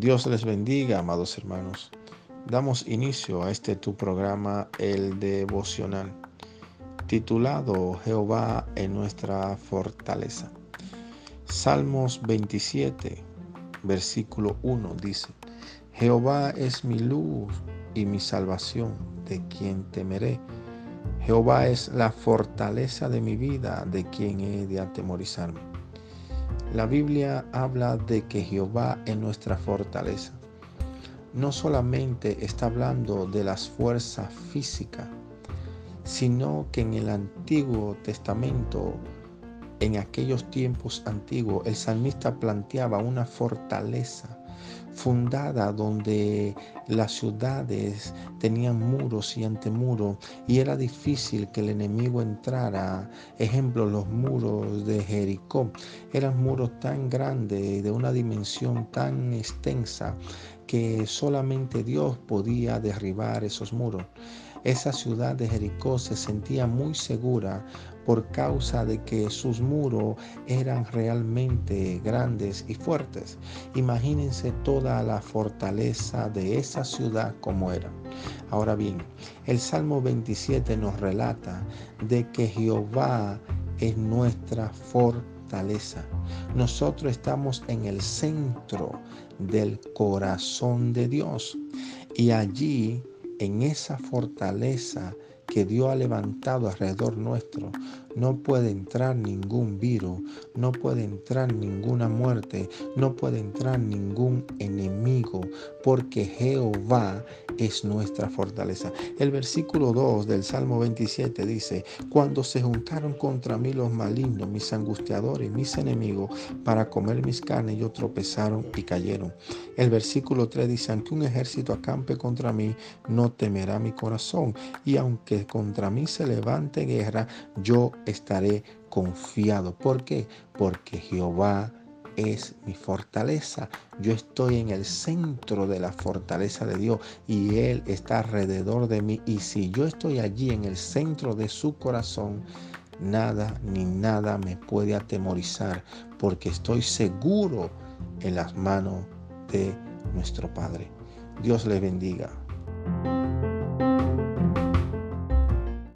Dios les bendiga, amados hermanos. Damos inicio a este tu programa, el devocional, titulado Jehová en nuestra fortaleza. Salmos 27, versículo 1 dice, Jehová es mi luz y mi salvación, de quien temeré. Jehová es la fortaleza de mi vida, de quien he de atemorizarme. La Biblia habla de que Jehová es nuestra fortaleza. No solamente está hablando de las fuerzas físicas, sino que en el Antiguo Testamento, en aquellos tiempos antiguos, el salmista planteaba una fortaleza fundada donde las ciudades tenían muros y antemuros y era difícil que el enemigo entrara. Ejemplo, los muros de Jericó eran muros tan grandes, de una dimensión tan extensa, que solamente Dios podía derribar esos muros. Esa ciudad de Jericó se sentía muy segura por causa de que sus muros eran realmente grandes y fuertes. Imagínense toda la fortaleza de esa ciudad como era. Ahora bien, el Salmo 27 nos relata de que Jehová es nuestra fortaleza. Nosotros estamos en el centro del corazón de Dios y allí en esa fortaleza que Dios ha levantado alrededor nuestro, no puede entrar ningún virus, no puede entrar ninguna muerte, no puede entrar ningún enemigo, porque Jehová es nuestra fortaleza. El versículo 2 del Salmo 27 dice, cuando se juntaron contra mí los malignos, mis angustiadores, mis enemigos, para comer mis carnes, ellos tropezaron y cayeron. El versículo 3 dice, aunque un ejército acampe contra mí, no temerá mi corazón, y aunque contra mí se levante guerra, yo estaré confiado. ¿Por qué? Porque Jehová es mi fortaleza. Yo estoy en el centro de la fortaleza de Dios y Él está alrededor de mí. Y si yo estoy allí en el centro de su corazón, nada ni nada me puede atemorizar porque estoy seguro en las manos de nuestro Padre. Dios le bendiga.